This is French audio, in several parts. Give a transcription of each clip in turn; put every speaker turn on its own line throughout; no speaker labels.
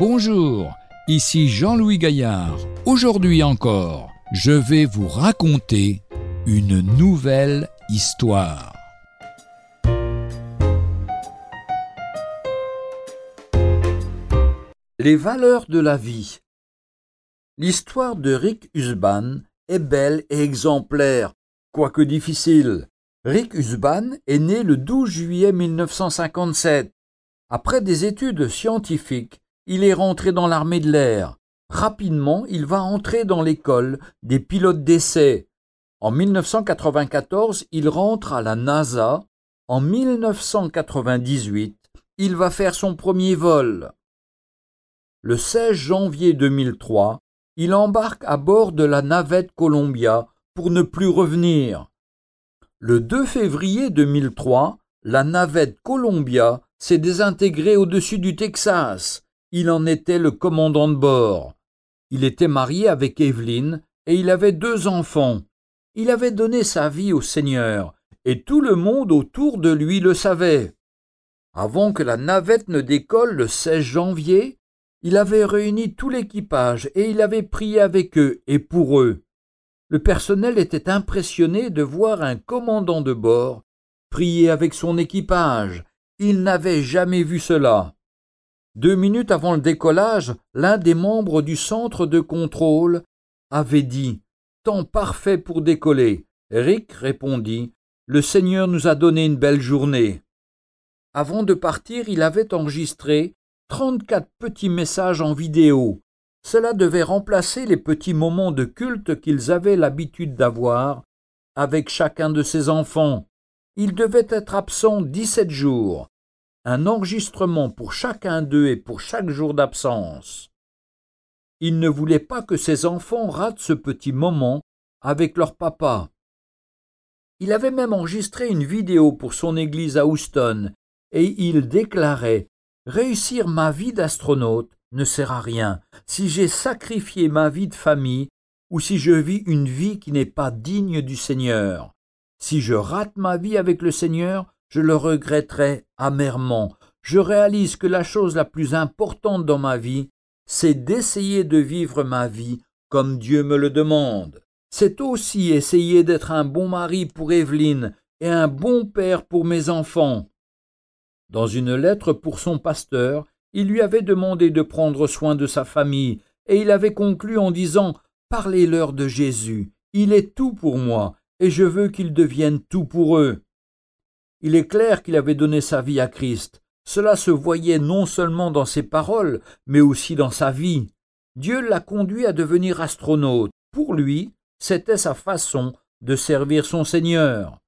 Bonjour, ici Jean-Louis Gaillard. Aujourd'hui encore, je vais vous raconter une nouvelle histoire.
Les valeurs de la vie. L'histoire de Rick Husban est belle et exemplaire, quoique difficile. Rick Husban est né le 12 juillet 1957. Après des études scientifiques, il est rentré dans l'armée de l'air. Rapidement, il va entrer dans l'école des pilotes d'essai. En 1994, il rentre à la NASA. En 1998, il va faire son premier vol. Le 16 janvier 2003, il embarque à bord de la navette Columbia pour ne plus revenir. Le 2 février 2003, la navette Columbia s'est désintégrée au-dessus du Texas il en était le commandant de bord. Il était marié avec Evelyne et il avait deux enfants. Il avait donné sa vie au Seigneur, et tout le monde autour de lui le savait. Avant que la navette ne décolle le 16 janvier, il avait réuni tout l'équipage et il avait prié avec eux et pour eux. Le personnel était impressionné de voir un commandant de bord prier avec son équipage. Il n'avait jamais vu cela. Deux minutes avant le décollage, l'un des membres du centre de contrôle avait dit Temps parfait pour décoller. Rick répondit Le Seigneur nous a donné une belle journée. Avant de partir, il avait enregistré trente-quatre petits messages en vidéo. Cela devait remplacer les petits moments de culte qu'ils avaient l'habitude d'avoir avec chacun de ses enfants. Il devait être absent dix-sept jours un enregistrement pour chacun d'eux et pour chaque jour d'absence. Il ne voulait pas que ses enfants ratent ce petit moment avec leur papa. Il avait même enregistré une vidéo pour son église à Houston, et il déclarait Réussir ma vie d'astronaute ne sert à rien si j'ai sacrifié ma vie de famille ou si je vis une vie qui n'est pas digne du Seigneur. Si je rate ma vie avec le Seigneur, je le regretterai amèrement. Je réalise que la chose la plus importante dans ma vie, c'est d'essayer de vivre ma vie comme Dieu me le demande. C'est aussi essayer d'être un bon mari pour Evelyne et un bon père pour mes enfants. Dans une lettre pour son pasteur, il lui avait demandé de prendre soin de sa famille, et il avait conclu en disant Parlez-leur de Jésus, il est tout pour moi, et je veux qu'ils deviennent tout pour eux. Il est clair qu'il avait donné sa vie à Christ. Cela se voyait non seulement dans ses paroles, mais aussi dans sa vie. Dieu l'a conduit à devenir astronaute. Pour lui, c'était sa façon de servir son Seigneur.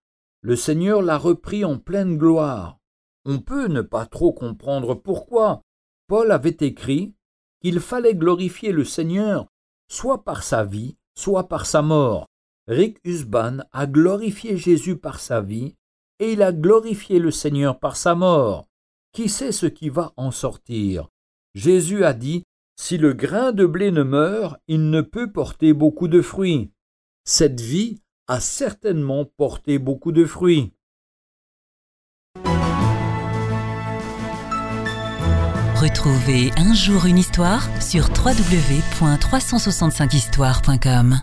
Le Seigneur l'a repris en pleine gloire. On peut ne pas trop comprendre pourquoi. Paul avait écrit qu'il fallait glorifier le Seigneur soit par sa vie, soit par sa mort. Rick Husban a glorifié Jésus par sa vie et il a glorifié le Seigneur par sa mort. Qui sait ce qui va en sortir? Jésus a dit Si le grain de blé ne meurt, il ne peut porter beaucoup de fruits. Cette vie a certainement porté beaucoup de fruits.
Retrouvez un jour une histoire sur www.365histoire.com.